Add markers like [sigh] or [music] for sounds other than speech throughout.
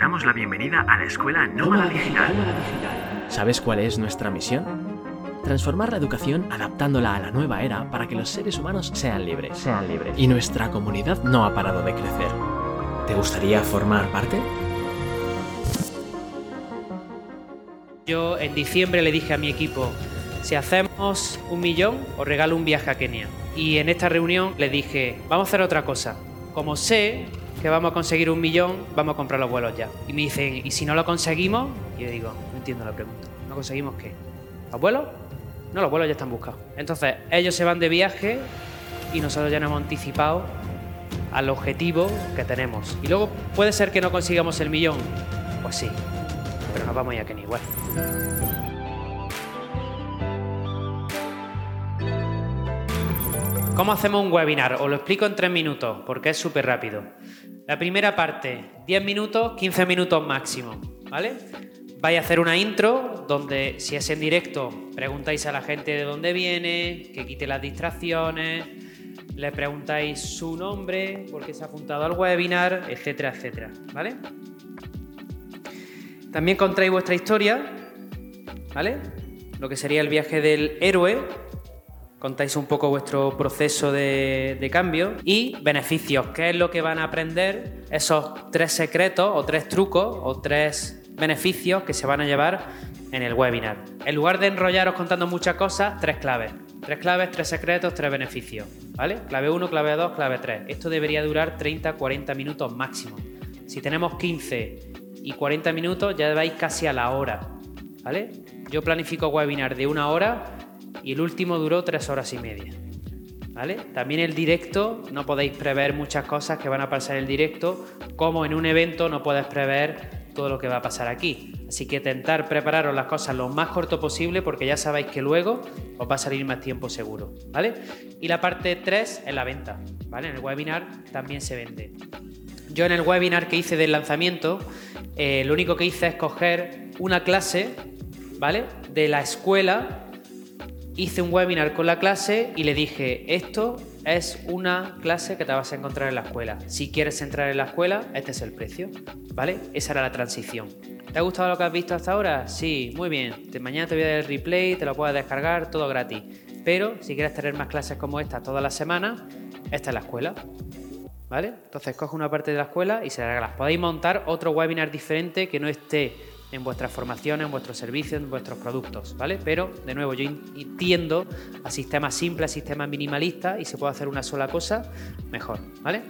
damos la bienvenida a la Escuela Nómada Digital. ¿Sabes cuál es nuestra misión? Transformar la educación adaptándola a la nueva era para que los seres humanos sean libres. Sean libres. Y nuestra comunidad no ha parado de crecer. ¿Te gustaría formar parte? Yo en diciembre le dije a mi equipo, si hacemos un millón, os regalo un viaje a Kenia. Y en esta reunión le dije, vamos a hacer otra cosa. Como sé que vamos a conseguir un millón, vamos a comprar los vuelos ya. Y me dicen, ¿y si no lo conseguimos? Y yo digo, no entiendo la pregunta. ¿No conseguimos qué? ¿Los vuelos? No, los vuelos ya están buscados. Entonces, ellos se van de viaje y nosotros ya nos hemos anticipado al objetivo que tenemos. Y luego puede ser que no consigamos el millón. Pues sí, pero nos vamos ya que ni igual. ¿Cómo hacemos un webinar? Os lo explico en tres minutos, porque es súper rápido. La primera parte, 10 minutos, 15 minutos máximo, ¿vale? Vais a hacer una intro donde, si es en directo, preguntáis a la gente de dónde viene, que quite las distracciones, le preguntáis su nombre, por qué se ha apuntado al webinar, etcétera, etcétera, ¿vale? También contáis vuestra historia, ¿vale? Lo que sería el viaje del héroe. Contáis un poco vuestro proceso de, cambio y beneficios. ¿Qué es lo que van a aprender? Esos tres secretos o tres trucos o tres beneficios que se van a llevar en el webinar. En lugar de enrollaros contando muchas cosas, tres claves. Tres claves, tres secretos, tres beneficios. ¿Vale? Clave 1, clave 2, clave 3. Esto debería durar 30-40 minutos máximo. Si tenemos 15 y 40 minutos ya vais casi a la hora, ¿vale? Yo planifico webinar de una hora y el último duró tres horas y media, ¿vale? También el directo, no podéis prever muchas cosas que van a pasar en el directo, como en un evento no puedes prever todo lo que va a pasar aquí. Así que intentar prepararos las cosas lo más corto posible porque ya sabéis que luego os va a salir más tiempo seguro, ¿vale? Y la parte 3 es la venta, ¿vale? En el webinar también se vende. Yo en el webinar que hice del lanzamiento, eh, lo único que hice es coger una clase, ¿vale? De la escuela, hice un webinar con la clase y le dije, esto es una clase que te vas a encontrar en la escuela. Si quieres entrar en la escuela, este es el precio, ¿vale? Esa era la transición. ¿Te ha gustado lo que has visto hasta ahora? Sí, muy bien. mañana te voy a dar el replay, te lo puedes descargar, todo gratis. Pero si quieres tener más clases como esta toda la semana, esta es la escuela. ¿Vale? Entonces coge una parte de la escuela y se la regalas. Podéis montar otro webinar diferente que no esté en vuestras formaciones, en vuestros servicios, en vuestros productos, ¿vale? Pero, de nuevo, yo entiendo a sistemas simples, a sistemas minimalistas y se puede hacer una sola cosa, mejor, ¿vale?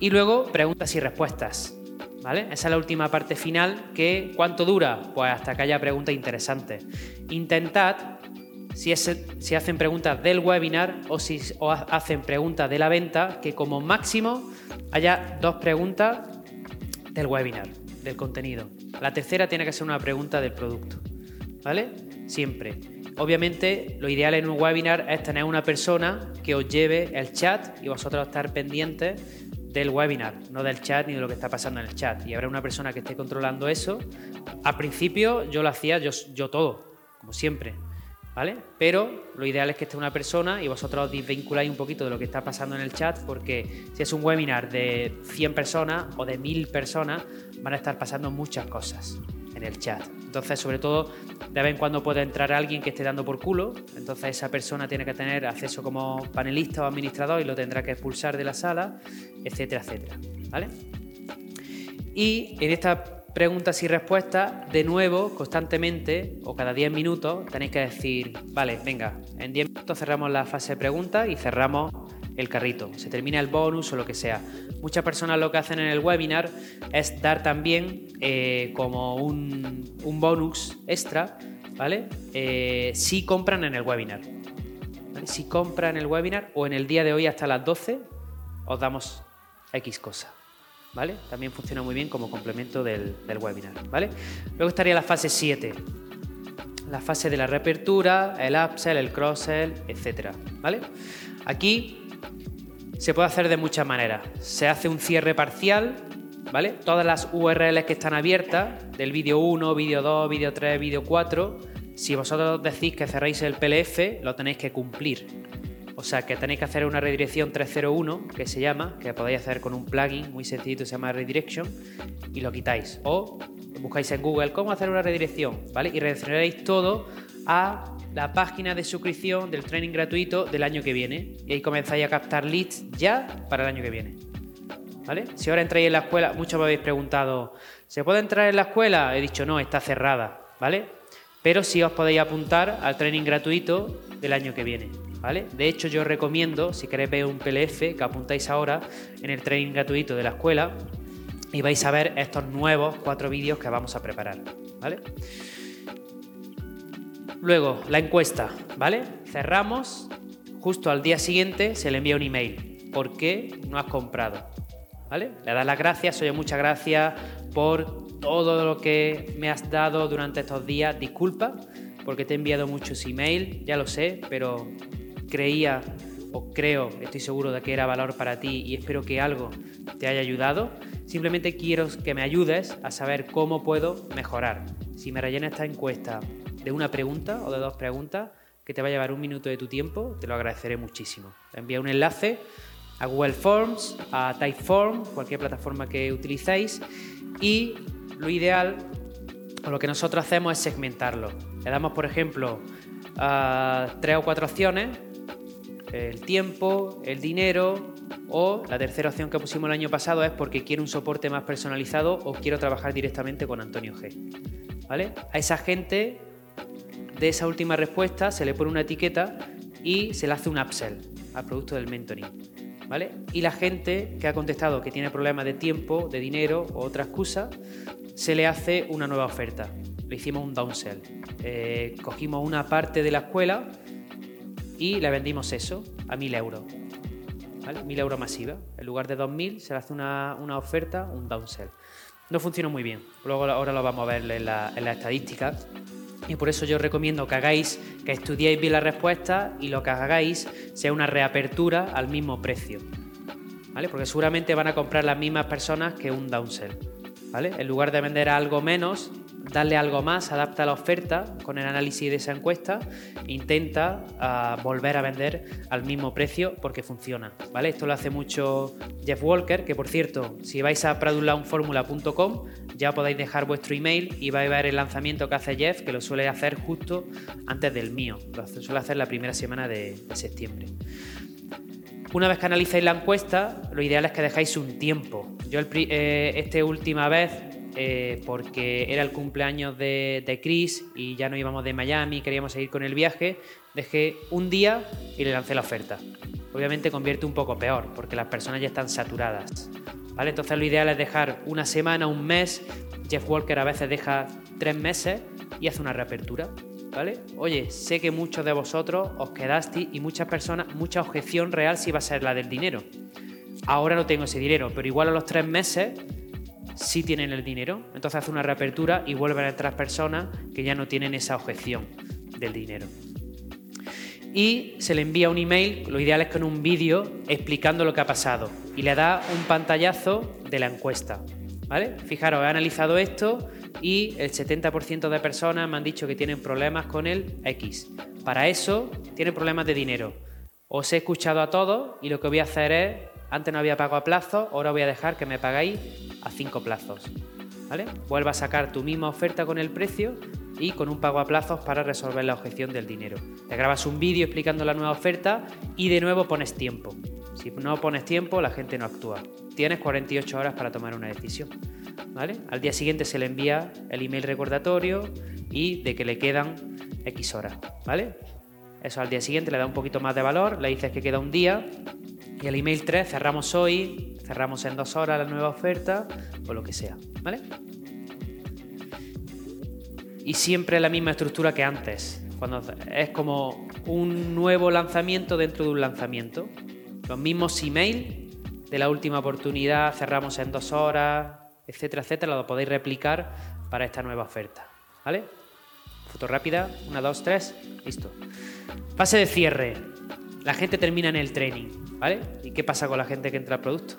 Y luego, preguntas y respuestas, ¿vale? Esa es la última parte final que, ¿cuánto dura? Pues hasta que haya preguntas interesantes. Intentad si, si, hacen preguntas del webinar o si hacen preguntas de la venta, que como máximo haya dos preguntas del webinar, del contenido. La tercera tiene que ser una pregunta del producto, ¿vale? Siempre. Obviamente, lo ideal en un webinar es tener una persona que os lleve el chat y vosotros estar pendientes del webinar, no del chat ni de lo que está pasando en el chat. Y habrá una persona que esté controlando eso. Al principio yo lo hacía yo, yo todo, como siempre, ¿vale? Pero lo ideal es que esté una persona y vosotros os desvinculáis un poquito de lo que está pasando en el chat, porque si es un webinar de 100 personas o de 1000 personas, van a estar pasando muchas cosas en el chat. Entonces, sobre todo, de vez en cuando puede entrar alguien que esté dando por culo, entonces esa persona tiene que tener acceso como panelista o administrador y lo tendrá que expulsar de la sala, etcétera, etcétera, ¿vale? Y en esta preguntas y respuestas, de nuevo, constantemente, o cada 10 minutos, tenéis que decir, vale, venga, en 10 minutos cerramos la fase de preguntas y cerramos el carrito. Se termina el bonus o lo que sea. Muchas personas lo que hacen en el webinar es dar también eh, como un, un, bonus extra, ¿vale? Eh, si compran en el webinar. Si compran en el webinar o en el día de hoy hasta las 12, os damos X cosa. ¿Vale? También funciona muy bien como complemento del, webinar, ¿vale? Luego estaría la fase 7, la fase de la reapertura, el upsell, el cross-sell, etcétera, ¿vale? Aquí se puede hacer de muchas maneras. Se hace un cierre parcial, ¿vale? Todas las URLs que están abiertas, del vídeo 1, vídeo 2, vídeo 3, vídeo 4, si vosotros decís que cerréis el PLF, lo tenéis que cumplir. O sea que tenéis que hacer una redirección 301, que se llama, que podéis hacer con un plugin muy sencillito, se llama Redirection, y lo quitáis. O buscáis en Google cómo hacer una redirección, ¿vale? Y redireccionaréis todo a la página de suscripción del training gratuito del año que viene. Y ahí comenzáis a captar leads ya para el año que viene. ¿Vale? Si ahora entráis en la escuela, muchos me habéis preguntado, ¿se puede entrar en la escuela? He dicho, no, está cerrada, ¿vale? Pero sí os podéis apuntar al training gratuito del año que viene. ¿Vale? De hecho, yo recomiendo, si queréis ver un PLF, que apuntáis ahora en el training gratuito de la escuela y vais a ver estos nuevos cuatro vídeos que vamos a preparar. Luego, la encuesta, ¿vale? Cerramos, justo al día siguiente se le envía un email. ¿Por qué no has comprado? ¿Vale? Le das las gracias, oye, muchas gracias por todo lo que me has dado durante estos días. Disculpa, porque te he enviado muchos emails, ya lo sé, pero creía o creo, estoy seguro de que era valor para ti y espero que algo te haya ayudado. Simplemente quiero que me ayudes a saber cómo puedo mejorar. Si me rellena esta encuesta de una pregunta o de dos preguntas, que te va a llevar un minuto de tu tiempo, te lo agradeceré muchísimo. Te envío un enlace a Google Forms, a Typeform, cualquier plataforma que utilicéis, y lo ideal, o lo que nosotros hacemos es segmentarlo. Le damos, por ejemplo, tres o cuatro opciones, el tiempo, el dinero, o la tercera opción que pusimos el año pasado es porque quiero un soporte más personalizado o quiero trabajar directamente con Antonio G. ¿Vale? A esa gente de esa última respuesta se le pone una etiqueta y se le hace un upsell al producto del mentoring. ¿Vale? Y la gente que ha contestado que tiene problemas de tiempo, de dinero o otra excusa, se le hace una nueva oferta. Le hicimos un downsell. Eh, cogimos una parte de la escuela y le vendimos eso a 1000 euros. ¿Vale? 1000 euros masiva. En lugar de 2000 se le hace una, oferta, un downsell. No funciona muy bien. Luego ahora lo vamos a ver en las la estadísticas y por eso yo recomiendo que hagáis, que estudiéis bien la respuesta y lo que hagáis sea una reapertura al mismo precio. ¿Vale? Porque seguramente van a comprar las mismas personas que un downsell. ¿Vale? En lugar de vender algo menos, darle algo más, adapta la oferta con el análisis de esa encuesta, intenta uh, volver a vender al mismo precio porque funciona. ¿vale? Esto lo hace mucho Jeff Walker, que por cierto, si vais a pradulaunformula.com ya podéis dejar vuestro email y vais a ver el lanzamiento que hace Jeff, que lo suele hacer justo antes del mío. Lo suele hacer la primera semana de, septiembre. Una vez que analicéis la encuesta, lo ideal es que dejáis un tiempo. Yo eh, esta última vez eh, porque era el cumpleaños de, Chris y ya no íbamos de Miami, queríamos seguir con el viaje, dejé un día y le lancé la oferta. Obviamente convierte un poco peor, porque las personas ya están saturadas. ¿vale? Entonces lo ideal es dejar una semana, un mes. Jeff Walker a veces deja tres meses y hace una reapertura. ¿Vale? Oye, sé que muchos de vosotros os quedasteis y muchas personas, mucha objeción real si va a ser la del dinero. Ahora no tengo ese dinero, pero igual a los tres meses sí tienen el dinero. Entonces hace una reapertura y vuelven a entrar personas que ya no tienen esa objeción del dinero. Y se le envía un email, lo ideal es con un vídeo explicando lo que ha pasado. Y le da un pantallazo de la encuesta. ¿Vale? Fijaros, he analizado esto y el 70% de personas me han dicho que tienen problemas con el X. Para eso tienen problemas de dinero. Os he escuchado a todos y lo que voy a hacer es antes no había pago a plazo, ahora voy a dejar que me pagáis a cinco plazos. ¿Vale? Vuelva a sacar tu misma oferta con el precio y con un pago a plazos para resolver la objeción del dinero. Te grabas un vídeo explicando la nueva oferta y de nuevo pones tiempo. Si no pones tiempo, la gente no actúa. Tienes 48 horas para tomar una decisión. ¿Vale? Al día siguiente se le envía el email recordatorio y de que le quedan X horas. ¿Vale? Eso al día siguiente le da un poquito más de valor, le dices que queda un día y el email 3 cerramos hoy, cerramos en dos horas la nueva oferta o lo que sea, ¿vale? Y siempre la misma estructura que antes, cuando es como un nuevo lanzamiento dentro de un lanzamiento. Los mismos email de la última oportunidad, cerramos en dos horas, etcétera, etcétera, lo podéis replicar para esta nueva oferta, ¿vale? Foto rápida, una, dos, tres, listo. Fase de cierre. La gente termina en el training. ¿Vale? ¿Y qué pasa con la gente que entra al producto?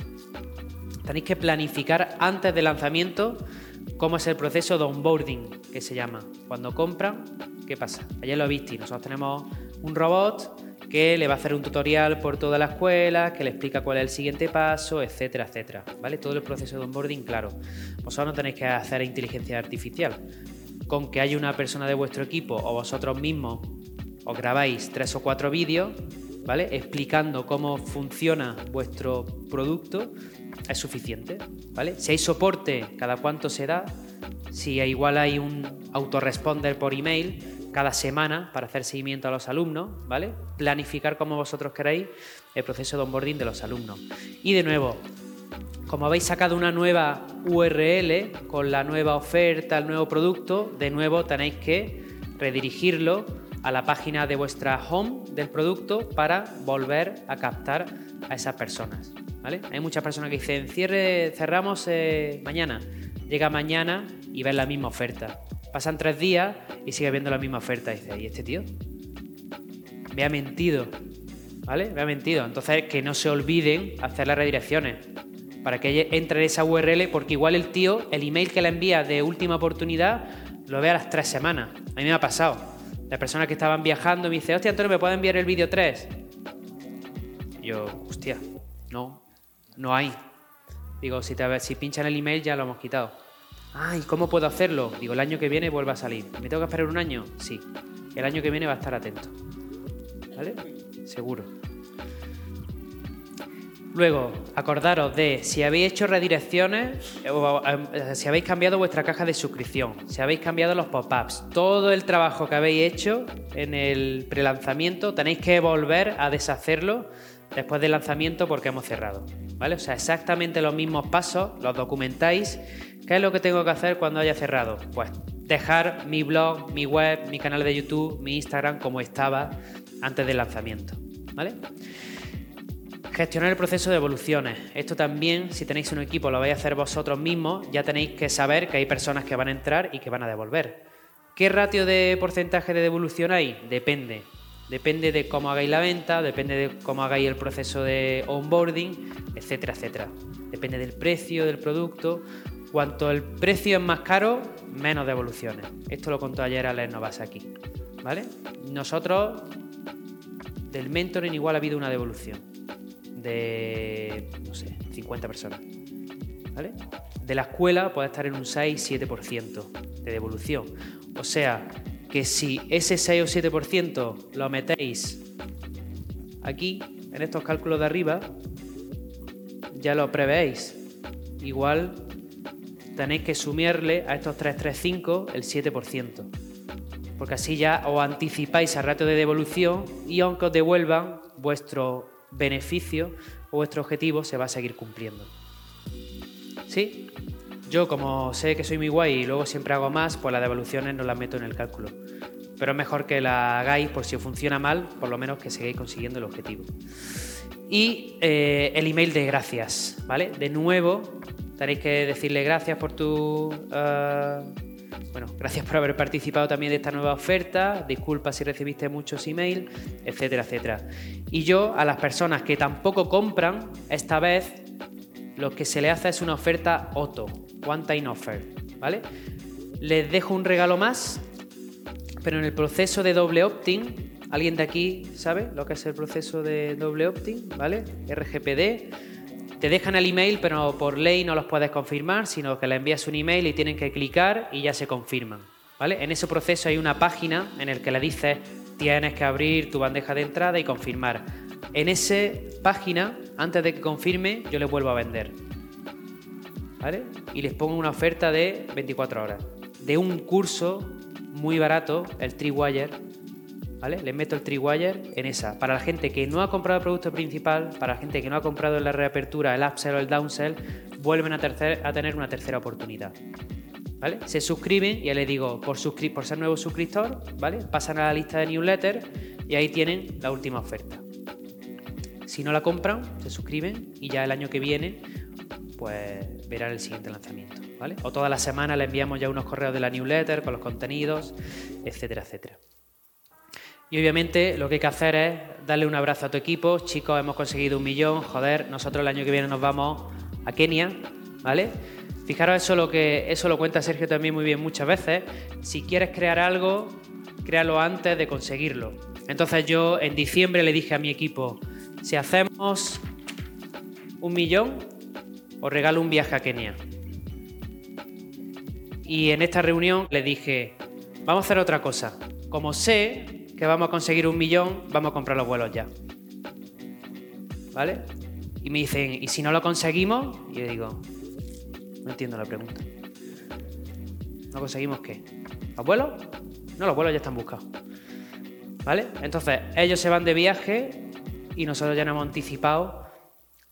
Tenéis que planificar antes del lanzamiento cómo es el proceso de onboarding, que se llama. Cuando compran, ¿qué pasa? Ayer lo visteis, nosotros tenemos un robot que le va a hacer un tutorial por toda la escuela, que le explica cuál es el siguiente paso, etcétera, etcétera. ¿Vale? Todo el proceso de onboarding, claro. Vosotros no tenéis que hacer inteligencia artificial. Con que haya una persona de vuestro equipo o vosotros mismos os grabáis tres o cuatro vídeos, ¿vale? Explicando cómo funciona vuestro producto, es suficiente, ¿vale? Si hay soporte, cada cuánto se da, si igual hay un autoresponder por email, cada semana para hacer seguimiento a los alumnos, ¿vale? Planificar como vosotros queráis el proceso de onboarding de los alumnos. Y de nuevo, como habéis sacado una nueva URL con la nueva oferta, el nuevo producto, de nuevo tenéis que redirigirlo a la página de vuestra home del producto para volver a captar a esas personas. ¿vale? Hay muchas personas que dicen, cierre, cerramos eh, mañana. Llega mañana y ves la misma oferta. Pasan tres días y sigue viendo la misma oferta. Y dice, ¿y este tío? Me ha mentido. ¿Vale? Me ha mentido. Entonces, que no se olviden hacer las redirecciones para que entre en esa URL, porque igual el tío, el email que le envía de última oportunidad, lo ve a las tres semanas. A mí me ha pasado. La persona que estaban viajando me dice, hostia, Antonio, ¿me puede enviar el vídeo 3? yo, hostia, no, no hay. Digo, si, te, si pinchan el email ya lo hemos quitado. Ay, ¿cómo puedo hacerlo? Digo, el año que viene vuelve a salir. ¿Me tengo que esperar un año? Sí. El año que viene va a estar atento. ¿Vale? Seguro. Luego, acordaros de si habéis hecho redirecciones, o, eh, si habéis cambiado vuestra caja de suscripción, si habéis cambiado los pop-ups, todo el trabajo que habéis hecho en el prelanzamiento, tenéis que volver a deshacerlo después del lanzamiento porque hemos cerrado. ¿Vale? O sea, exactamente los mismos pasos, los documentáis ¿Qué es lo que tengo que hacer cuando haya cerrado? Pues dejar mi blog, mi web, mi canal de YouTube, mi Instagram como estaba antes del lanzamiento. ¿Vale? Gestionar el proceso de evoluciones. Esto también, si tenéis un equipo, lo vais a hacer vosotros mismos, ya tenéis que saber que hay personas que van a entrar y que van a devolver. ¿Qué ratio de porcentaje de devolución hay? Depende. Depende de cómo hagáis la venta, depende de cómo hagáis el proceso de onboarding, etcétera, etcétera. Depende del precio del producto. Cuanto el precio es más caro, menos devoluciones. Esto lo contó ayer Alex Novasaki. ¿Vale? Nosotros, del mentoring igual ha habido una devolución de, no sé, 50 personas. ¿Vale? De la escuela puede estar en un 6-7% de devolución. O sea, que si ese 6 o 7% lo metéis aquí, en estos cálculos de arriba, ya lo prevéis. Igual tenéis que sumirle a estos 335 el 7%. Porque así ya os anticipáis al ratio de devolución y aunque os devuelvan, vuestro beneficio o vuestro objetivo se va a seguir cumpliendo. ¿Sí? Yo como sé que soy muy guay y luego siempre hago más, pues las devoluciones no las meto en el cálculo. Pero es mejor que la hagáis por si os funciona mal, por lo menos que sigáis consiguiendo el objetivo. Y eh, el email de gracias, ¿vale? De nuevo, Tenéis que decirle gracias por tu... Eh, bueno, gracias por haber participado también de esta nueva oferta, disculpa si recibiste muchos emails, etcétera, etcétera. Y yo a las personas que tampoco compran, esta vez lo que se le hace es una oferta OTO, One Time Offer, ¿vale? Les dejo un regalo más, pero en el proceso de doble opt-in, ¿alguien de aquí sabe lo que es el proceso de doble opt-in, ¿vale? RGPD te dejan el email, pero por ley no los puedes confirmar, sino que le envías un email y tienen que clicar y ya se confirman. ¿vale? En ese proceso hay una página en la que le dices tienes que abrir tu bandeja de entrada y confirmar. En esa página, antes de que confirme, yo le vuelvo a vender. ¿Vale? Y les pongo una oferta de 24 horas. De un curso muy barato, el Triwire, ¿vale? Les meto el Triwire en esa. Para la gente que no ha comprado el producto principal, para la gente que no ha comprado en la reapertura el upsell o el downsell, vuelven a, tener una tercera oportunidad. ¿Vale? Se suscriben, ya les digo, por, por ser nuevo suscriptor, ¿vale? Pasan a la lista de newsletter y ahí tienen la última oferta. Si no la compran, se suscriben y ya el año que viene, pues verán el siguiente lanzamiento, ¿vale? O toda la semana le enviamos ya unos correos de la newsletter con los contenidos, etcétera, etcétera. Y obviamente lo que hay que hacer es darle un abrazo a tu equipo. Chicos, hemos conseguido un millón. Joder, nosotros el año que viene nos vamos a Kenia, ¿vale? Fijaros eso lo que eso lo cuenta Sergio también muy bien muchas veces. Si quieres crear algo, créalo antes de conseguirlo. Entonces yo en diciembre le dije a mi equipo, si hacemos un millón, os regalo un viaje a Kenia. Y en esta reunión le dije, vamos a hacer otra cosa. Como sé que vamos a conseguir un millón, vamos a comprar los vuelos ya. ¿Vale? Y me dicen, ¿y si no lo conseguimos? Y yo digo, no entiendo la pregunta. ¿No conseguimos qué? ¿Los vuelos? No, los vuelos ya están buscados. ¿Vale? Entonces, ellos se van de viaje y nosotros ya nos hemos anticipado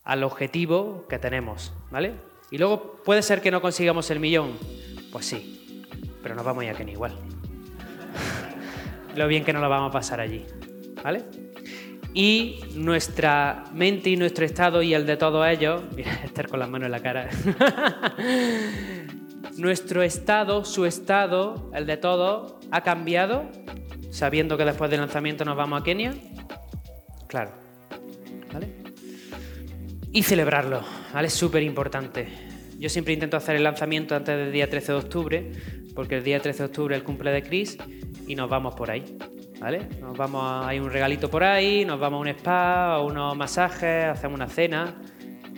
al objetivo que tenemos, ¿vale? Y luego puede ser que no consigamos el millón. Pues sí, pero nos vamos ya que ni igual. Lo bien que nos lo vamos a pasar allí, ¿vale? Y nuestra mente y nuestro estado y el de todos ellos, [laughs] mira, estar con las manos en la cara. [laughs] nuestro estado, su estado, el de todos, ha cambiado, sabiendo que después del lanzamiento nos vamos a Kenia. Claro, ¿vale? Y celebrarlo, ¿vale? Es súper importante. Yo siempre intento hacer el lanzamiento antes del día 13 de octubre, porque el día 13 de octubre es el cumple de Chris y nos vamos por ahí. ¿Vale? Nos vamos a, hay un regalito por ahí, nos vamos a un spa, a unos masajes, hacemos una cena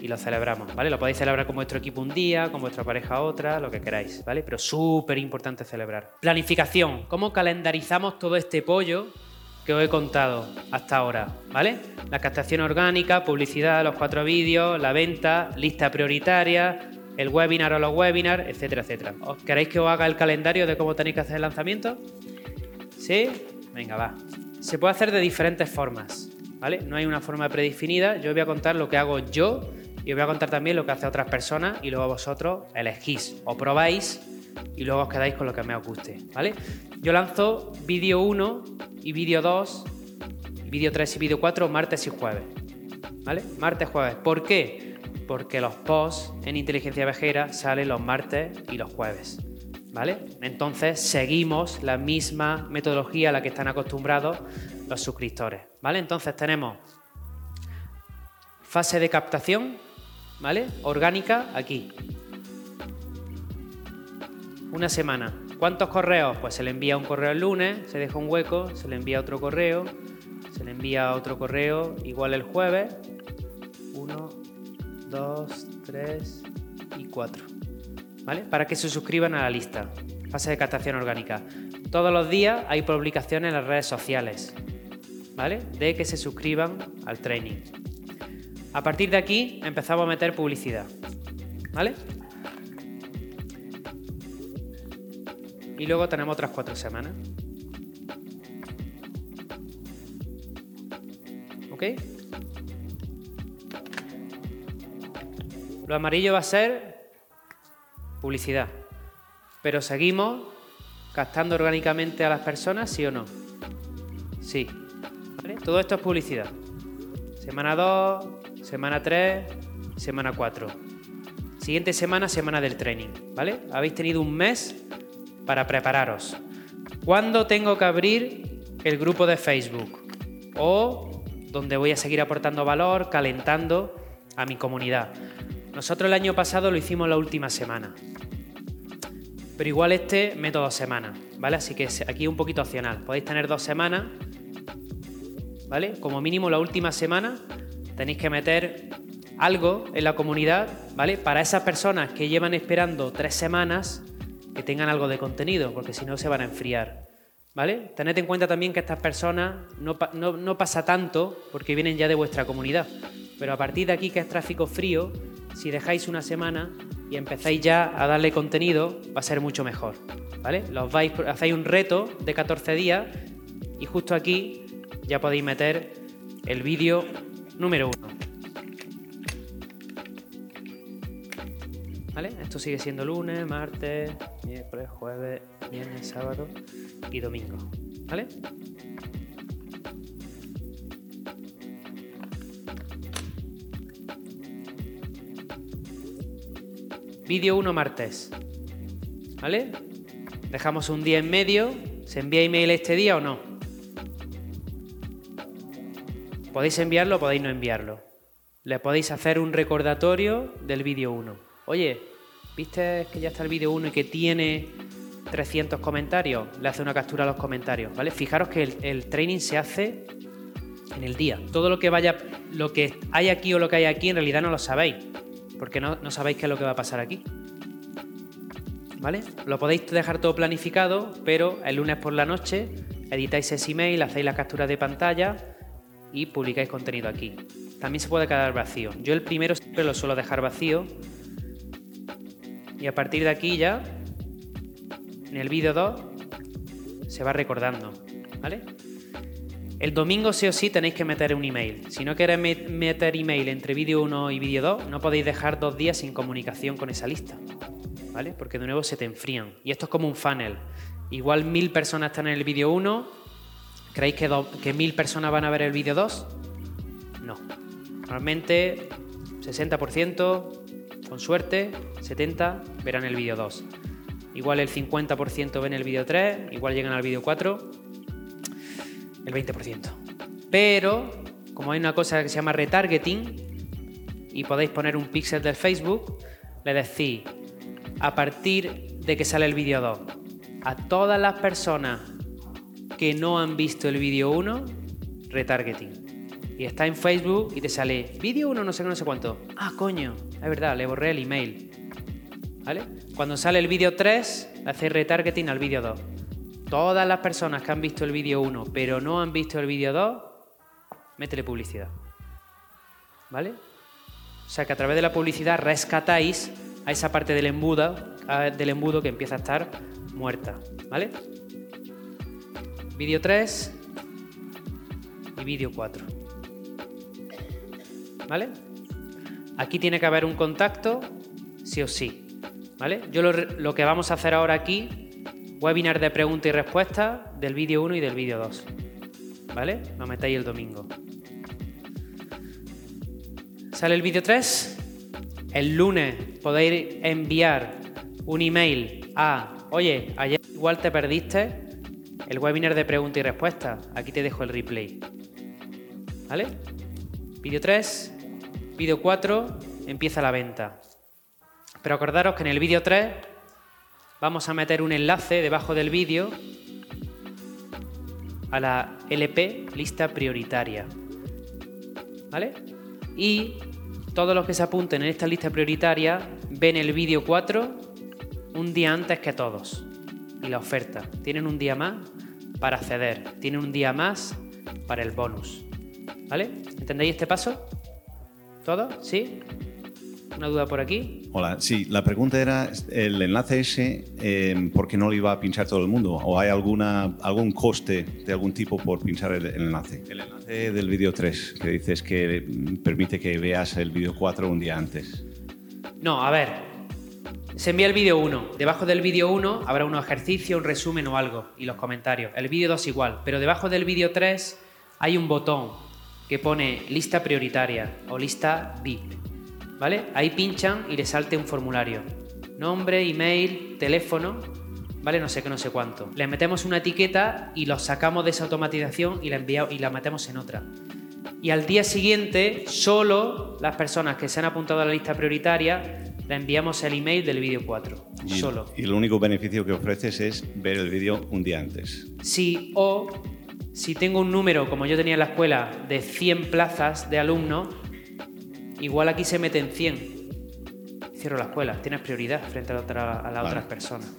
y lo celebramos, ¿vale? Lo podéis celebrar con vuestro equipo un día, con vuestra pareja otra, lo que queráis, ¿vale? Pero súper importante celebrar. Planificación, ¿cómo calendarizamos todo este pollo que os he contado hasta ahora, ¿vale? La captación orgánica, publicidad, los cuatro vídeos, la venta, lista prioritaria, el webinar o los webinars, etcétera, etcétera. ¿Os queréis que os haga el calendario de cómo tenéis que hacer el lanzamiento? ¿Sí? Venga, va. Se puede hacer de diferentes formas, ¿vale? No hay una forma predefinida. Yo voy a contar lo que hago yo y os voy a contar también lo que hace otras personas y luego vosotros elegís o probáis y luego os quedáis con lo que me os guste, ¿vale? Yo lanzo vídeo 1 y vídeo 2, vídeo 3 y vídeo 4 martes y jueves, ¿vale? Martes, jueves. ¿Por qué? Porque los posts en inteligencia vejera salen los martes y los jueves. ¿Vale? Entonces seguimos la misma metodología a la que están acostumbrados los suscriptores. ¿Vale? Entonces tenemos fase de captación, ¿vale? Orgánica aquí. Una semana. ¿Cuántos correos? Pues se le envía un correo el lunes, se deja un hueco, se le envía otro correo, se le envía otro correo igual el jueves. Uno, dos, tres y cuatro. ¿Vale? Para que se suscriban a la lista. Fase de captación orgánica. Todos los días hay publicaciones en las redes sociales. ¿Vale? De que se suscriban al training. A partir de aquí empezamos a meter publicidad. ¿Vale? Y luego tenemos otras cuatro semanas. ¿Ok? Lo amarillo va a ser publicidad. Pero seguimos captando orgánicamente a las personas, ¿sí o no? Sí. ¿Vale? Todo esto es publicidad. Semana 2, semana 3, semana 4. Siguiente semana, semana del training, ¿vale? Habéis tenido un mes para prepararos. ¿Cuándo tengo que abrir el grupo de Facebook? O donde voy a seguir aportando valor, calentando a mi comunidad. Nosotros el año pasado lo hicimos la última semana. Pero igual este método dos semanas, ¿vale? Así que aquí un poquito opcional. Podéis tener dos semanas, ¿vale? Como mínimo la última semana tenéis que meter algo en la comunidad, ¿vale? Para esas personas que llevan esperando tres semanas, que tengan algo de contenido, porque si no se van a enfriar, ¿vale? Tened en cuenta también que estas personas no, no pasa tanto porque vienen ya de vuestra comunidad, pero a partir de aquí que es tráfico frío, si dejáis una semana y empezáis ya a darle contenido, va a ser mucho mejor, ¿vale? Los vais, hacéis un reto de 14 días y justo aquí ya podéis meter el vídeo número uno. ¿Vale? Esto sigue siendo lunes, martes, miércoles, jueves, viernes, sábado y domingo. ¿Vale? Vídeo 1 martes. ¿Vale? Dejamos un día en medio. ¿Se envía email este día o no? Podéis enviarlo o podéis no enviarlo. Le podéis hacer un recordatorio del vídeo 1. Oye, ¿viste que ya está el vídeo 1 y que tiene 300 comentarios, le hace una captura a los comentarios, ¿vale? Fijaros que el, el training se hace en el día. Todo lo que vaya, lo que hay aquí o lo que hay aquí, en realidad no lo sabéis, porque no, sabéis qué es lo que va a pasar aquí. ¿Vale? Lo podéis dejar todo planificado, pero el lunes por la noche editáis ese email, hacéis la captura de pantalla y publicáis contenido aquí. También se puede quedar vacío. Yo el primero siempre lo suelo dejar vacío. Y a partir de aquí ya, en el vídeo 2, se va recordando. ¿Vale? El domingo sí o sí tenéis que meter un email. Si no queréis meter email entre vídeo 1 y vídeo 2, no podéis dejar dos días sin comunicación con esa lista. ¿Vale? Porque de nuevo se te enfrían. Y esto es como un funnel. Igual mil personas están en el vídeo 1. ¿Creéis que, que mil personas van a ver el vídeo 2? No. Normalmente 60%, con suerte, 70% verán el vídeo 2. Igual el 50% ven el vídeo 3, igual llegan al vídeo 4, el 20%. Pero, como hay una cosa que se llama retargeting, y podéis poner un píxel del Facebook, le decís, a partir de que sale el vídeo 2, a todas las personas que no han visto el vídeo 1, retargeting. Y está en Facebook y te sale vídeo 1 no sé qué, no sé cuánto. Ah, coño, es verdad, le borré el email. ¿Vale? Cuando sale el vídeo 3, hace retargeting al vídeo 2. Todas las personas que han visto el vídeo 1 pero no han visto el vídeo 2, métele publicidad. ¿Vale? O sea que a través de la publicidad rescatáis a esa parte del embudo, del embudo que empieza a estar muerta. ¿Vale? Vídeo 3 y vídeo 4. ¿Vale? Aquí tiene que haber un contacto, sí o sí. ¿Vale? Yo lo, lo que vamos a hacer ahora aquí, webinar de pregunta y respuesta del vídeo 1 y del vídeo 2. ¿Vale? Lo metéis el domingo. Sale el vídeo 3. El lunes podéis enviar un email a, oye, ayer igual te perdiste el webinar de pregunta y respuesta. Aquí te dejo el replay. ¿Vale? Vídeo 3, vídeo 4, empieza la venta. Pero acordaros que en el vídeo 3 vamos a meter un enlace debajo del vídeo a la LP, lista prioritaria. ¿Vale? Y todos los que se apunten en esta lista prioritaria ven el vídeo 4 un día antes que todos. Y la oferta. Tienen un día más para acceder. Tienen un día más para el bonus. ¿Vale? ¿Entendéis este paso? ¿Todo? ¿Sí? ¿Una duda por aquí? Hola, sí, la pregunta era el enlace ese, eh, ¿por qué no lo iba a pinchar todo el mundo? ¿O hay alguna, algún coste de algún tipo por pinchar el, el enlace? El enlace del vídeo 3, que dices que permite que veas el vídeo 4 un día antes. No, a ver, se envía el vídeo 1. Debajo del vídeo 1 habrá un ejercicio, un resumen o algo y los comentarios. El vídeo 2 igual, pero debajo del vídeo 3 hay un botón que pone lista prioritaria o lista VIP. ¿Vale? Ahí pinchan y les salte un formulario. Nombre, email, teléfono, ¿vale? No sé qué, no sé cuánto. Le metemos una etiqueta y los sacamos de esa automatización y la, enviamos, y la metemos en otra. Y al día siguiente, solo las personas que se han apuntado a la lista prioritaria le enviamos el email del vídeo 4. Y, solo. Y el único beneficio que ofreces es ver el vídeo un día antes. Sí, o si tengo un número, como yo tenía en la escuela, de 100 plazas de alumnos, igual aquí se meten 100. Cierro la escuela, tienes prioridad frente a, la otra- a las Vale. otras personas.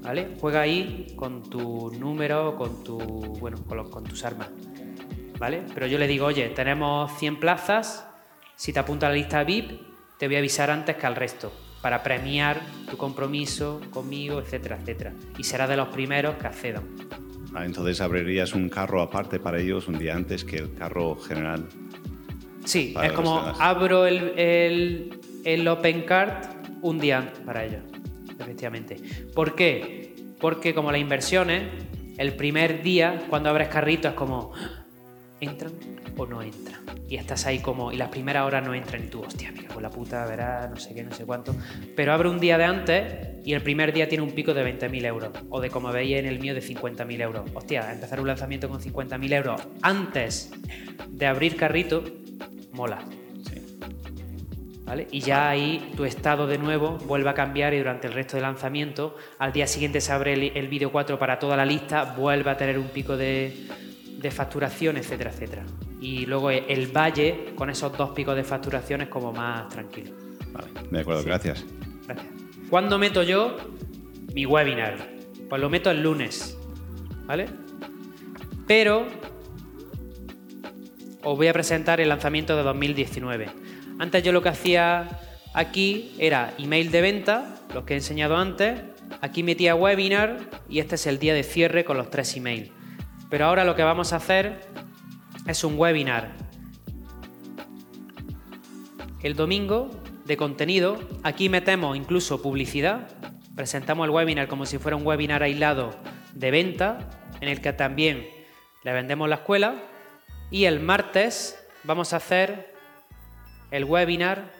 ¿Vale? Juega ahí con tu número, con tu. bueno, con, los- con tus armas. ¿Vale? Pero yo le digo, oye, tenemos 100 plazas, si te apunta a la lista VIP, te voy a avisar antes que al resto, para premiar tu compromiso conmigo, etcétera, etcétera. Y serás de los primeros que accedan. Ah, entonces abrirías un carro aparte para ellos un día antes que el carro general. Sí, es como abro el, el, el Open Card un día para ellos, efectivamente. ¿Por qué? Porque como las inversiones, el primer día cuando abres carrito es como, "Ah, [gasps] ¿entran o no entran? Y estás ahí como, y las primeras horas no entran y tú, hostia, mira, con la puta, verás, no sé qué, no sé cuánto. Pero abre un día de antes y el primer día tiene un pico de 20.000 euros. O de como veis en el mío de 50.000 euros. Hostia, empezar un lanzamiento con 50.000 euros antes de abrir carrito, mola. Sí. ¿Vale? Y ya ahí tu estado de nuevo vuelve a cambiar y durante el resto del lanzamiento, al día siguiente se abre el, el vídeo 4 para toda la lista, vuelve a tener un pico de, de facturación, etcétera, etcétera. Y luego el valle con esos dos picos de facturación es como más tranquilo. Vale, de acuerdo, gracias. Gracias. ¿Cuándo meto yo mi webinar? Pues lo meto el lunes, ¿vale? Pero os voy a presentar el lanzamiento de 2019. Antes yo lo que hacía aquí era email de venta, los que he enseñado antes. Aquí metía webinar y este es el día de cierre con los tres emails. Pero ahora lo que vamos a hacer es un webinar el domingo de contenido. Aquí metemos incluso publicidad. Presentamos el webinar como si fuera un webinar aislado de venta, en el que también le vendemos la escuela. Y el martes vamos a hacer el webinar.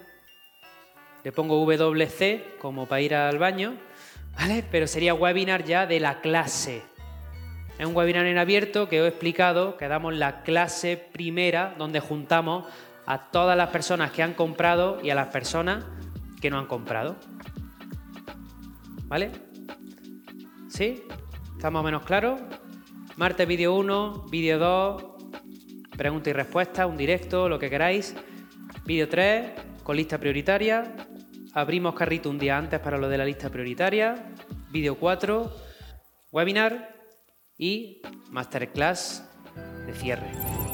Le pongo WC como para ir al baño, ¿vale? Pero sería webinar ya de la clase. Es un webinar en abierto que os he explicado, que damos la clase primera donde juntamos a todas las personas que han comprado y a las personas que no han comprado. ¿Vale? ¿Sí? ¿Está más o menos claro? Martes vídeo 1, vídeo 2, pregunta y respuesta, un directo, lo que queráis. Vídeo 3, con lista prioritaria. Abrimos carrito un día antes para lo de la lista prioritaria. Vídeo 4, webinar y masterclass de cierre.